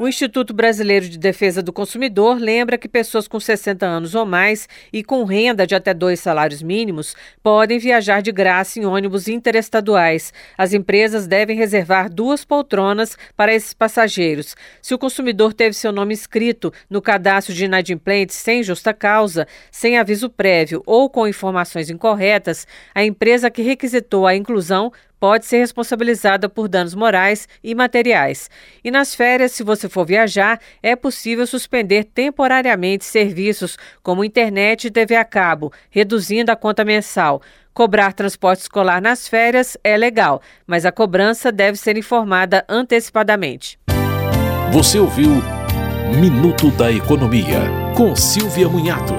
O Instituto Brasileiro de Defesa do Consumidor lembra que pessoas com 60 anos ou mais e com renda de até dois salários mínimos podem viajar de graça em ônibus interestaduais. As empresas devem reservar duas poltronas para esses passageiros. Se o consumidor teve seu nome escrito no cadastro de inadimplentes sem justa causa, sem aviso prévio ou com informações incorretas, a empresa que requisitou a inclusão pode ser responsabilizada por danos morais e materiais. E nas férias, se você for viajar, é possível suspender temporariamente serviços como internet e TV a cabo, reduzindo a conta mensal. Cobrar transporte escolar nas férias é legal, mas a cobrança deve ser informada antecipadamente. Você ouviu Minuto da Economia, com Silvia Munhato.